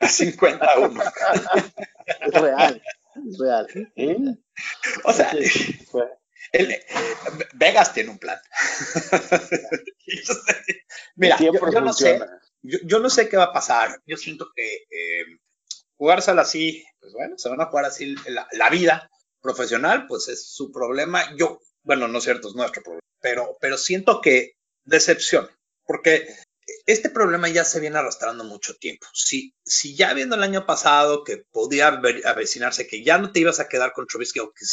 A 51. es real real. O sea, Vegas tiene un plan. Mira, yo, no sé, yo, no sé qué va a pasar. Yo siento que eh, jugársela así, pues bueno, se van a jugar así la, vida profesional, pues es su problema. Yo, bueno, no es cierto, es nuestro problema, pero, pero siento que decepción, porque este problema ya se viene arrastrando mucho tiempo. Si, si ya viendo el año pasado que podía avecinarse que ya no te ibas a quedar con Trubisky o que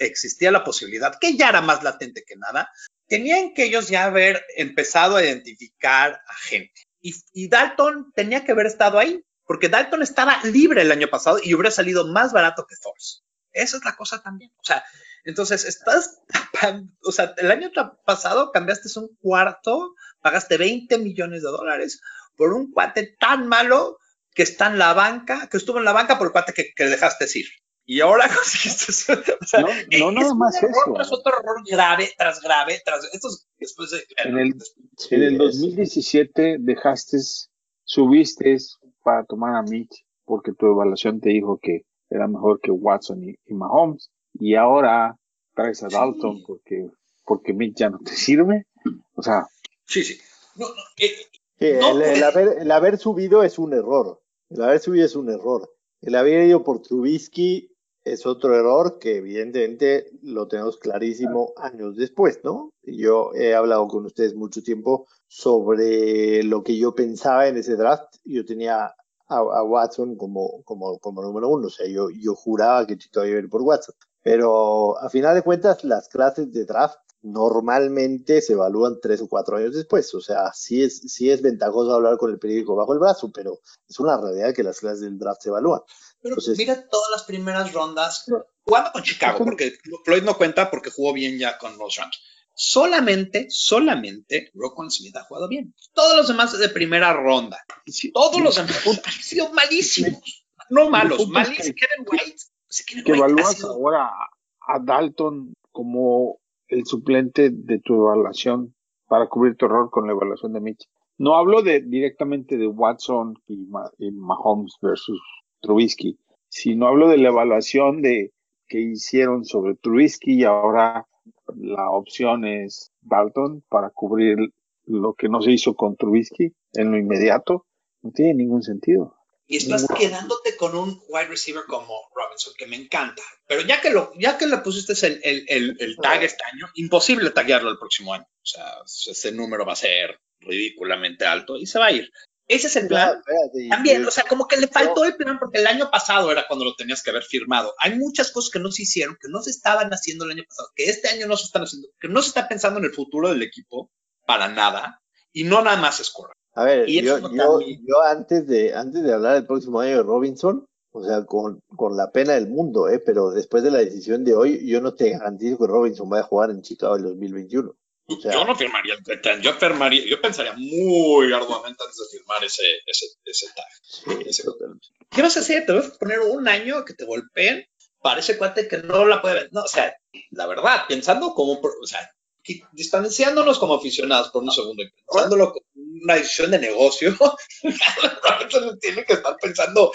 existía la posibilidad, que ya era más latente que nada, tenían que ellos ya haber empezado a identificar a gente. Y, y Dalton tenía que haber estado ahí, porque Dalton estaba libre el año pasado y hubiera salido más barato que Force. Esa es la cosa también. O sea, entonces estás, o sea, el año pasado cambiaste un cuarto pagaste 20 millones de dólares por un cuate tan malo que está en la banca, que estuvo en la banca por el cuate que, dejaste ir. Y ahora conseguiste. O sea, no, no nada más eso. Es otro error grave tras grave. Tras, estos, después de, en, el, en el 2017 dejaste, subiste para tomar a Mitch porque tu evaluación te dijo que era mejor que Watson y, Mahomes. Y ahora traes a Dalton porque, porque Mitch ya no te sirve. O sea, Sí, sí. Eh, el, haber, subido es un error. El haber subido es un error. El haber ido por Trubisky es otro error que evidentemente lo tenemos clarísimo años después, ¿no? Yo he hablado con ustedes mucho tiempo sobre lo que yo pensaba en ese draft. Yo tenía a, Watson como, como, como número uno, o sea, yo, yo juraba que iba a ir por Watson. Pero a final de cuentas, las clases de draft normalmente se evalúan tres o cuatro años después. O sea, sí es, sí es ventajoso hablar con el periódico bajo el brazo, pero es una realidad que las clases del draft se evalúan. Pero mira todas las primeras rondas jugando con Chicago, porque Floyd no cuenta porque jugó bien ya con los Rams. Solamente, solamente Roquan Smith ha jugado bien. Todos los demás de primera ronda. Todos los demás han sido malísimos. No malos, malísimos. Kevin White. que evalúas ahora a Dalton como el suplente de tu evaluación para cubrir tu error con la evaluación de Mitch. No hablo de, directamente de Watson y, Mahomes versus Trubisky, sino hablo de la evaluación de que hicieron sobre Trubisky y ahora la opción es Dalton para cubrir lo que no se hizo con Trubisky en lo inmediato. No tiene ningún sentido y estás quedándote con un wide receiver como Robinson, que me encanta. Pero ya que, lo, ya que le pusiste el, el, el, tag este año, imposible taguearlo el próximo año. O sea, ese número va a ser ridículamente alto y se va a ir. Ese es el plan. También, o sea, como que le faltó el plan porque el año pasado era cuando lo tenías que haber firmado. Hay muchas cosas que no se hicieron, que no se estaban haciendo el año pasado, que este año no se están haciendo, que no se está pensando en el futuro del equipo para nada y no nada más es correr. A ver, yo, yo, antes, de, antes de hablar del próximo año de Robinson, o sea, con, con, la pena del mundo, ¿eh? pero después de la decisión de hoy, yo no te garantizo que Robinson vaya a jugar en Chicago en 2021. yo no firmaría el yo firmaría, yo pensaría muy arduamente antes de firmar ese, ese, ese tag. ¿Qué vas a hacer? ¿Te vas a poner un año que te golpeen? parece cuate que no la puede ver. No, o sea, la verdad, pensando como, o sea, distanciándonos como aficionados por un segundo y pensándolo como una decisión de negocio, tiene que estar pensando,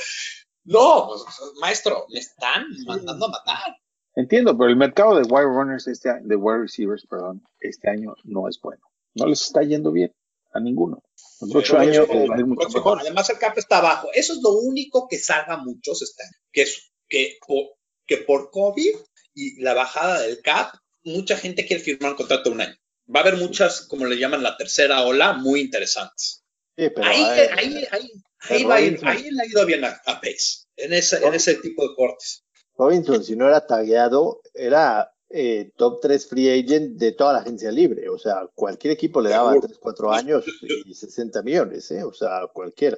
no, pues, maestro, me están mandando a matar. Entiendo, pero el mercado de wide runners este de wide receivers, perdón, este año no es bueno. No les está yendo bien a ninguno. Los ocho años Además, el cap está abajo. Eso es lo único que salva a muchos este que es que por, que por COVID y la bajada del cap, mucha gente quiere firmar un contrato de un año. Va a haber muchas, como le llaman la tercera ola, muy interesantes. ahí, ahí, ahí, ahí, va a ir, ahí le ha ido bien a, Pace, en ese, en ese tipo de cortes. Robinson, si no era tagueado, era eh, top 3 free agent de toda la agencia libre. O sea, cualquier equipo le daba 3, 4 años y 60 millones, ¿eh? O sea, cualquiera.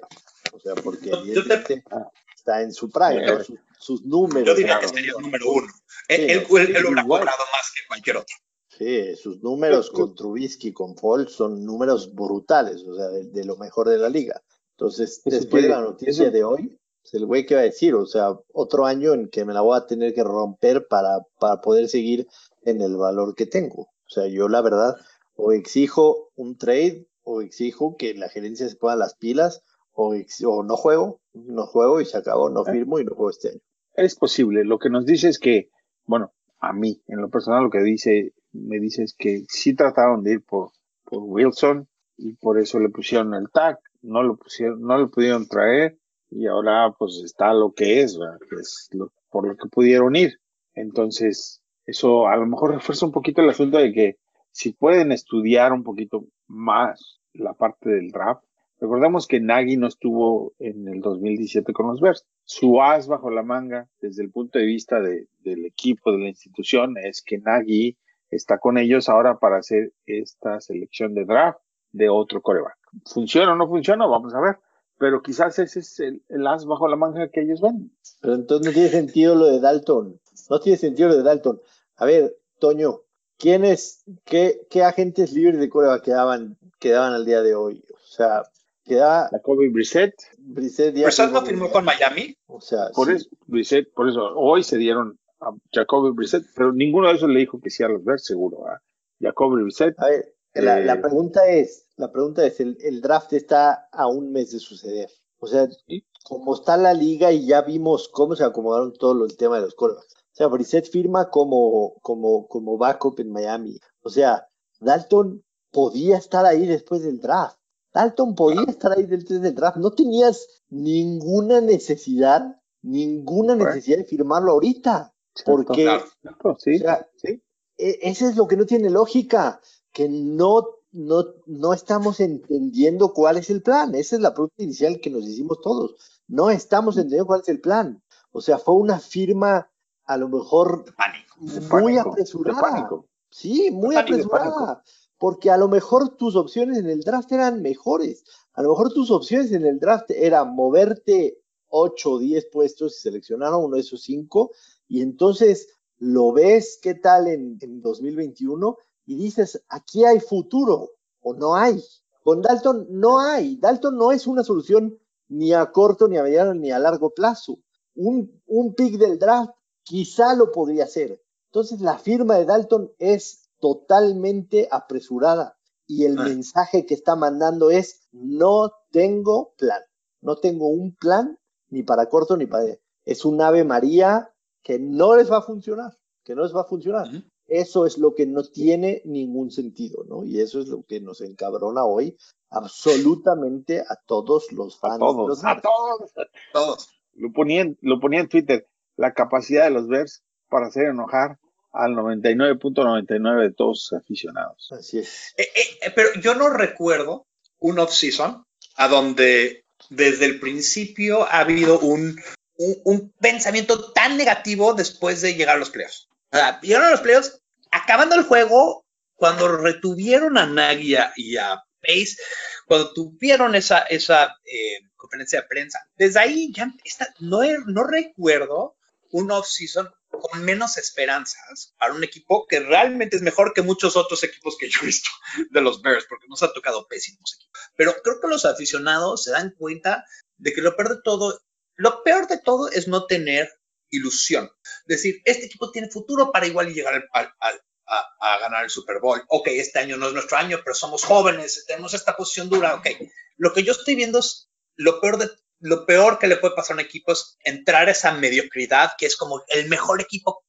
O sea, porque está en su prime, sus, números. Yo diría que sería el número uno. Él, él, hubiera cobrado más que cualquier otro. Sí, sus números con Trubisky, con Paul, son números brutales, o sea, de, lo mejor de la liga. Entonces, después de la noticia de hoy, el güey que va a decir, o sea, otro año en que me la voy a tener que romper para, para poder seguir en el valor que tengo. O sea, yo la verdad, o exijo un trade, o exijo que la gerencia se ponga las pilas, o, o no juego, no juego y se acabó, no ah. firmo y no juego este año. Es posible. Lo que nos dice es que, bueno, a mí, en lo personal, lo que dice, me dice es que sí trataron de ir por, por Wilson y por eso le pusieron el tag, no lo pusieron, no lo pudieron traer y ahora pues está lo que es, es por lo que pudieron ir. Entonces, eso a lo mejor refuerza un poquito el asunto de que si pueden estudiar un poquito más la parte del draft, recordemos que Nagy no estuvo en el 2017 con los Bears. Su as bajo la manga, desde el punto de vista de, del equipo, de la institución, es que Nagy está con ellos ahora para hacer esta selección de draft de otro coreback. ¿Funciona o no funciona? Vamos a ver pero quizás ese es el, as bajo la manga que ellos ven. Pero entonces no tiene sentido lo de Dalton. No tiene sentido lo de Dalton. A ver, Toño, ¿quiénes, qué, qué agentes libres de Corea quedaban, quedaban al día de hoy? O sea, queda. Jacoby Brissett. Brissett, Brissett no firmó con Miami. O sea, por eso, Brissett, por eso, hoy se dieron a Jacoby Brissett, pero ninguno de esos le dijo que sí a los ver seguro. ¿eh? Jacoby Brissett. A ver, la, la, eh, pregunta es, la pregunta es, el, draft está a un mes de suceder. O sea, como está la liga y ya vimos cómo se acomodaron todo el tema de los corebacks. O sea, Brissett firma como, como, como backup en Miami. O sea, Dalton podía estar ahí después del draft. Dalton podía estar ahí del draft. No tenías ninguna necesidad, ninguna necesidad de firmarlo ahorita. Porque, sí, sí. E, ese es lo que no tiene lógica que no, no, no estamos entendiendo cuál es el plan. Esa es la pregunta inicial que nos hicimos todos. No estamos entendiendo cuál es el plan. O sea, fue una firma a lo mejor muy apresurada. Sí, muy apresurada. Porque a lo mejor tus opciones en el draft eran mejores. A lo mejor tus opciones en el draft eran moverte 8 o 10 puestos y seleccionar a uno de esos 5. Y entonces lo ves qué tal en, en 2021 y dices, aquí hay futuro o no hay. Con Dalton no hay. Dalton no es una solución ni a corto, ni a mediano, ni a largo plazo. Un, un pick del draft quizá lo podría ser. Entonces la firma de Dalton es totalmente apresurada y el ah. mensaje que está mandando es no tengo plan. No tengo un plan ni para corto ni para... Es un ave María que no les va a funcionar, que no les va a funcionar. Eso es lo que no tiene ningún sentido, ¿no? Y eso es lo que nos encabrona hoy absolutamente a todos los fans. A todos, a todos, a todos. Lo ponía, lo ponía en Twitter, la capacidad de los Bears para hacer enojar al 99.99 de todos sus aficionados. Así es. Eh, eh, pero yo no recuerdo un off-season a donde desde el principio ha habido un, un, pensamiento tan negativo después de llegar a los playoffs. O sea, llegaron a los playoffs acabando el juego, cuando retuvieron a Nagy y a Pace, cuando tuvieron esa, esa eh, conferencia de prensa, desde ahí ya está, no, no recuerdo un off-season con menos esperanzas para un equipo que realmente es mejor que muchos otros equipos que yo he visto de los Bears, porque nos ha tocado pésimos equipos. Pero creo que los aficionados se dan cuenta de que lo peor de todo, lo peor de todo es no tener ilusión. Decir, este equipo tiene futuro para igual llegar a, ganar el Super Bowl. Ok, este año no es nuestro año, pero somos jóvenes, tenemos esta posición dura. Ok, lo que yo estoy viendo es lo peor de lo peor que le puede pasar a un equipo es entrar a esa mediocridad, que es como el mejor equipo,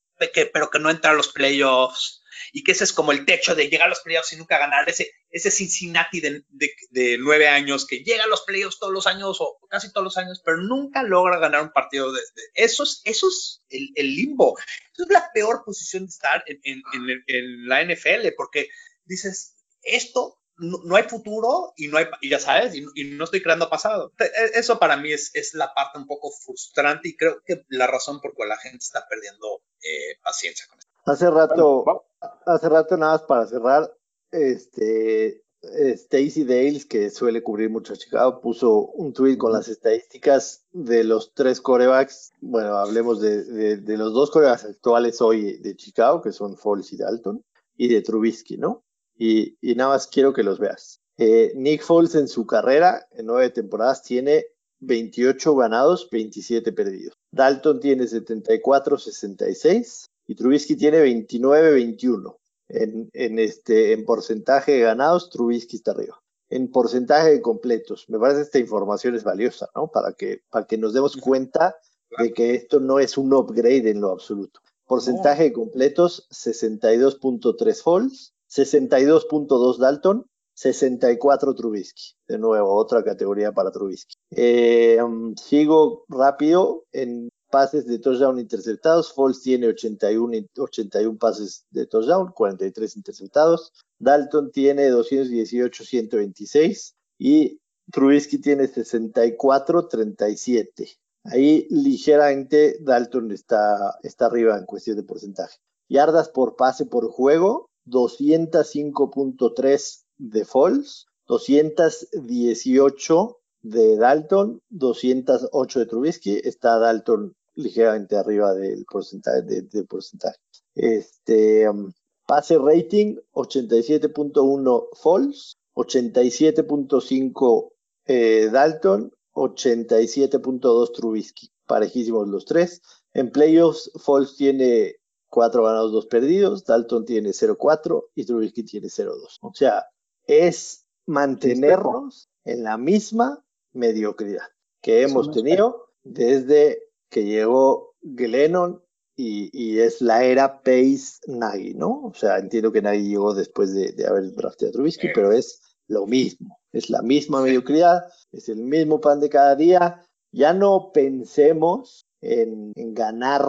pero que no entra a los playoffs, y que ese es como el techo de llegar a los playoffs y nunca ganar, ese, ese Cincinnati de, de, nueve años que llega a los playoffs todos los años o casi todos los años, pero nunca logra ganar un partido eso es, eso es el, limbo, eso es la peor posición de estar en, en, la NFL, porque dices, esto no, hay futuro y no hay, y ya sabes, y, no estoy creando pasado. E, eso para mí es, es, la parte un poco frustrante y creo que la razón por la la gente está perdiendo eh, paciencia con esto. Hace rato, hace rato nada más para cerrar, este Stacy Dales, que suele cubrir mucho a Chicago, puso un tweet con las estadísticas de los tres corebacks. Bueno, hablemos de, de, los dos corebacks actuales hoy de Chicago, que son Foles y Dalton, y de Trubisky, ¿no? Y, y nada más quiero que los veas. Eh, Nick Foles en su carrera, en nueve temporadas, tiene 28 ganados, 27 perdidos. Dalton tiene 74-66 y Trubisky tiene 29-21. En, en, este, en porcentaje de ganados, Trubisky está arriba. En porcentaje de completos, me parece esta información es valiosa, ¿no? Para que, para que nos demos cuenta de que esto no es un upgrade en lo absoluto. Porcentaje de completos, 62.3 falls, 62.2 Dalton, 64 Trubisky. De nuevo, otra categoría para Trubisky. Eh, um, sigo rápido en pases de touchdown interceptados. Foles tiene 81, 81 pases de touchdown, 43 interceptados. Dalton tiene 218, 126 y Trubisky tiene 64, 37. Ahí ligeramente Dalton está, está arriba en cuestión de porcentaje. Yardas por pase por juego, 205.3 de Foles, 218 de Dalton, 208 de Trubisky. Está Dalton ligeramente arriba del porcentaje. De, porcentaje. Este, um, pase rating 87.1 Falls, 87.5 eh, Dalton, 87.2 Trubisky. Parejísimos los tres. En playoffs, Falls tiene 4 ganados, 2 perdidos, Dalton tiene 0-4 y Trubisky tiene 0-2. O sea, es mantenernos en la misma mediocridad que hemos tenido desde que llegó Glennon y, es la era Pace Nagy, ¿no? O sea, entiendo que Nagy llegó después de, haber drafteado a Trubisky, pero es lo mismo, es la misma mediocridad, es el mismo pan de cada día. Ya no pensemos en, en ganar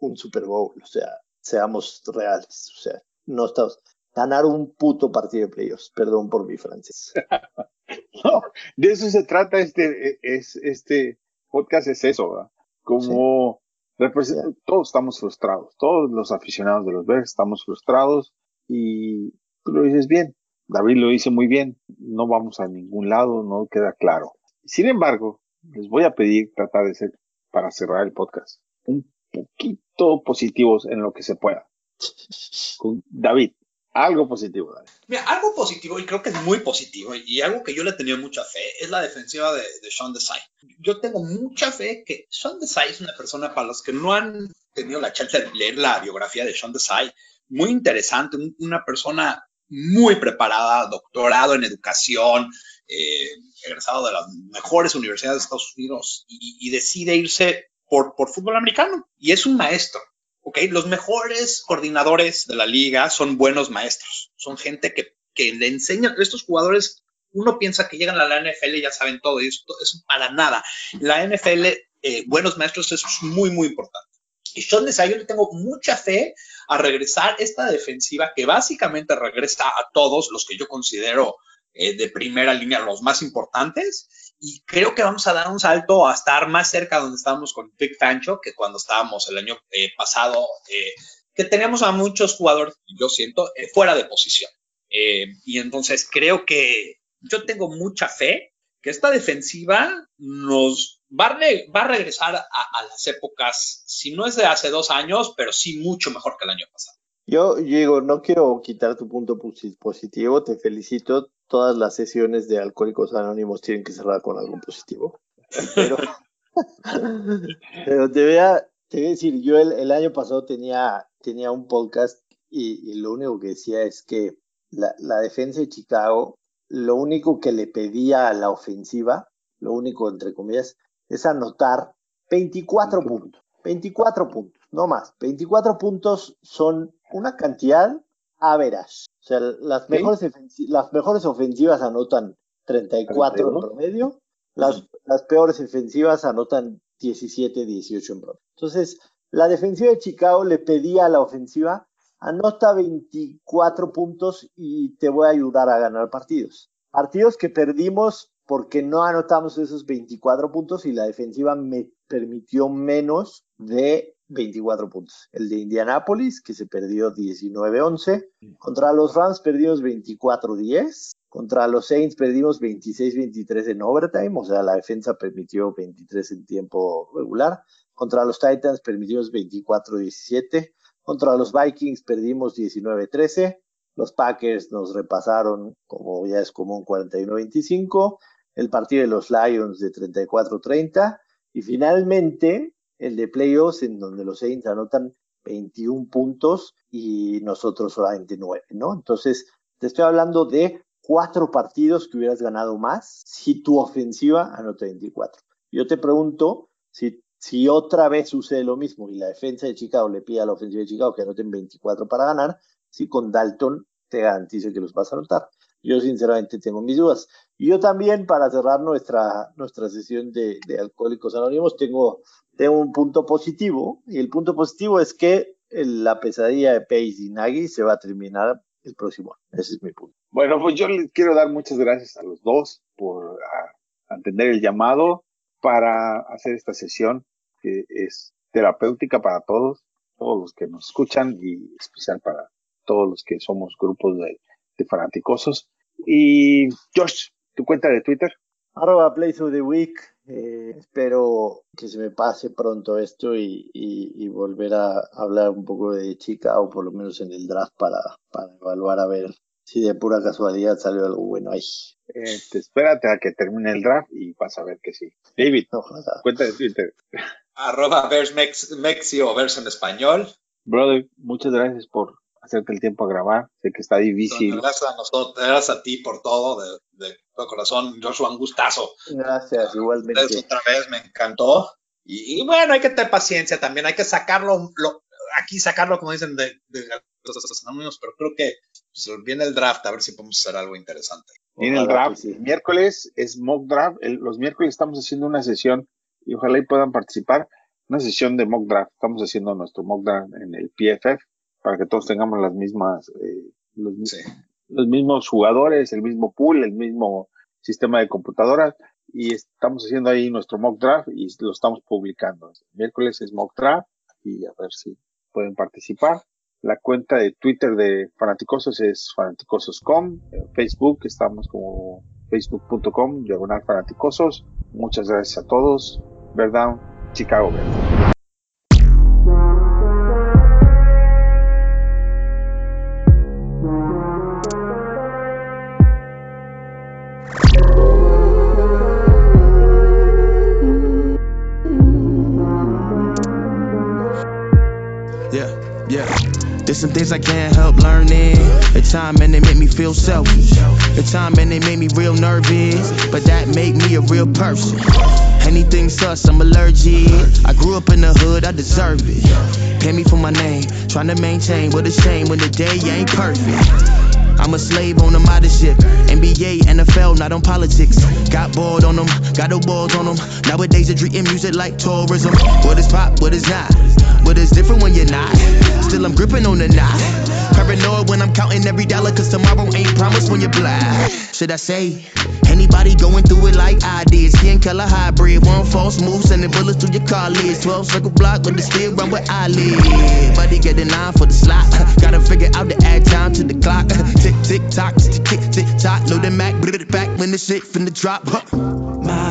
un Super Bowl, o sea, seamos reales, o sea, no estamos ganar un puto partido de playoffs, perdón por mi francés. no, de eso se trata este, es, este podcast, es eso, ¿verdad? como todos estamos frustrados, todos los aficionados de los Bears estamos frustrados y tú lo dices bien, David lo dice muy bien, no vamos a ningún lado, no queda claro. Sin embargo, les voy a pedir tratar de ser, para cerrar el podcast, un poquito positivos en lo que se pueda. David, algo positivo, algo positivo, y creo que es muy positivo, y algo que yo le tenido mucha fe, es la defensiva de, de Sean Desai. Yo tengo mucha fe que Sean Desai es una persona, para los que no han tenido la chance de leer la biografía de Sean Desai, muy interesante, una persona muy preparada, doctorado en educación, eh, egresado de las mejores universidades de Estados Unidos, y, decide irse por, por fútbol americano, y es un maestro ¿ok? Los mejores coordinadores de la liga son buenos maestros, son gente que, que le enseñan, estos jugadores, uno piensa que llegan a la NFL y ya saben todo, y eso, es para nada. La NFL, eh, buenos maestros, eso es muy, muy importante. Y Sean Desai, yo le tengo mucha fe a regresar esta defensiva que básicamente regresa a todos los que yo considero eh, de primera línea, los más importantes, y creo que vamos a dar un salto a estar más cerca donde estábamos con Big Fancho que cuando estábamos el año eh, pasado, eh, que teníamos a muchos jugadores, yo siento, eh, fuera de posición. y entonces creo que yo tengo mucha fe que esta defensiva nos va a, va a regresar a, las épocas, si no es de hace dos años, pero sí mucho mejor que el año pasado. Yo, yo digo, no quiero quitar tu punto positivo, te felicito, todas las sesiones de Alcohólicos Anónimos tienen que cerrar con algo positivo. Pero, te, voy a, te voy a decir, yo el, año pasado tenía, tenía un podcast y, lo único que decía es que la, la, defensa de Chicago, lo único que le pedía a la ofensiva, lo único entre comillas, es anotar 24 puntos. 24 puntos, no más. 24 puntos son una cantidad average. O sea, las mejores, las mejores ofensivas anotan 34 en promedio, las, las peores ofensivas anotan 17, 18 en promedio. Entonces, la defensiva de Chicago le pedía a la ofensiva, anota 24 puntos y te voy a ayudar a ganar partidos. Partidos que perdimos porque no anotamos esos 24 puntos y la defensiva me permitió menos de 24 puntos. El de Indianapolis, que se perdió 19-11. Contra los Rams perdimos 24-10. Contra los Saints perdimos 26-23 en overtime, o sea, la defensa permitió 23 en tiempo regular. Contra los Titans permitimos 24-17. Contra los Vikings perdimos 19-13. Los Packers nos repasaron, como ya es común, 41-25. El partido de los Lions de 34-30. Y finalmente, el de playoffs, en donde los Saints anotan 21 puntos y nosotros solamente 9, ¿no? Entonces, te estoy hablando de cuatro partidos que hubieras ganado más si tu ofensiva anota 24. Yo te pregunto si, si otra vez sucede lo mismo y la defensa de Chicago le pide a la ofensiva de Chicago que anoten 24 para ganar, si con Dalton te garantizo que los vas a anotar. Yo sinceramente tengo mis dudas. Yo también, para cerrar nuestra, nuestra sesión de Alcohólicos Anónimos, tengo, tengo un punto positivo. Y el punto positivo es que la pesadilla de Pace y Nagy se va a terminar el próximo Ese es mi punto. Bueno, pues yo les quiero dar muchas gracias a los dos por atender el llamado para hacer esta sesión que es terapéutica para todos, todos los que nos escuchan y especial para todos los que somos grupos de, de. Y Josh, tu cuenta de Twitter. Arroba Place of the Week. Eh, espero que se me pase pronto esto y, y, volver a hablar un poco de chica o por lo menos en el draft para, para evaluar a ver si de pura casualidad salió algo bueno ahí. Eh, espérate a que termine el draft y vas a ver que sí. David, cuenta de Twitter. Arroba Mexio, Vers en español. Brother, muchas gracias por hacerte el tiempo a grabar. Sé que está difícil. Gracias a nosotros, gracias a ti por todo, de, de todo corazón. Joshua, un gustazo. Gracias, igualmente. Otra vez me encantó. Y, bueno, hay que tener paciencia también, hay que sacarlo, lo, aquí sacarlo, como dicen, de, de los anónimos, pero creo que pues, viene el draft, a ver si podemos hacer algo interesante. Viene el draft, miércoles es mock draft, los miércoles estamos haciendo una sesión y ojalá y puedan participar, una sesión de mock draft, estamos haciendo nuestro mock draft en el PFF, para que todos tengamos las mismas, eh, los, mismos jugadores, el mismo pool, el mismo sistema de computadoras y estamos haciendo ahí nuestro mock draft y lo estamos publicando. El miércoles es mock draft y a ver si pueden participar. La cuenta de Twitter de Fanaticosos es fanaticosos.com. Facebook estamos como facebook.com, diagonal fanaticosos. Muchas gracias a todos. Verdad, Chicago. There's some things I can't help learning. The time and they make me feel selfish. The time and they make me real nervous. But that make me a real person. Anything sus, I'm allergic. I grew up in the hood, I deserve it. Pay me for my name, trying to maintain. What a shame when the day ain't perfect. I'm a slave on the mothership. NBA, NFL, not on politics. Got bored on them, got the balls on them. Nowadays, they're treating music like tourism. What is pop, what is not? What is different when you're not? Still, I'm gripping on the knot. Paranoid when I'm counting every dollar, cause tomorrow ain't promised when you're black. Should I say? Anybody going through it like I did? Skin color hybrid, one false move, sending bullets through your car lids. 12 circle block, but they still run where I live. Buddy get nine for the slot. Gotta figure out the add time to the clock. tick, tick, tock, tick, tick, tock. Load the Mac, back when the shit finna drop. My,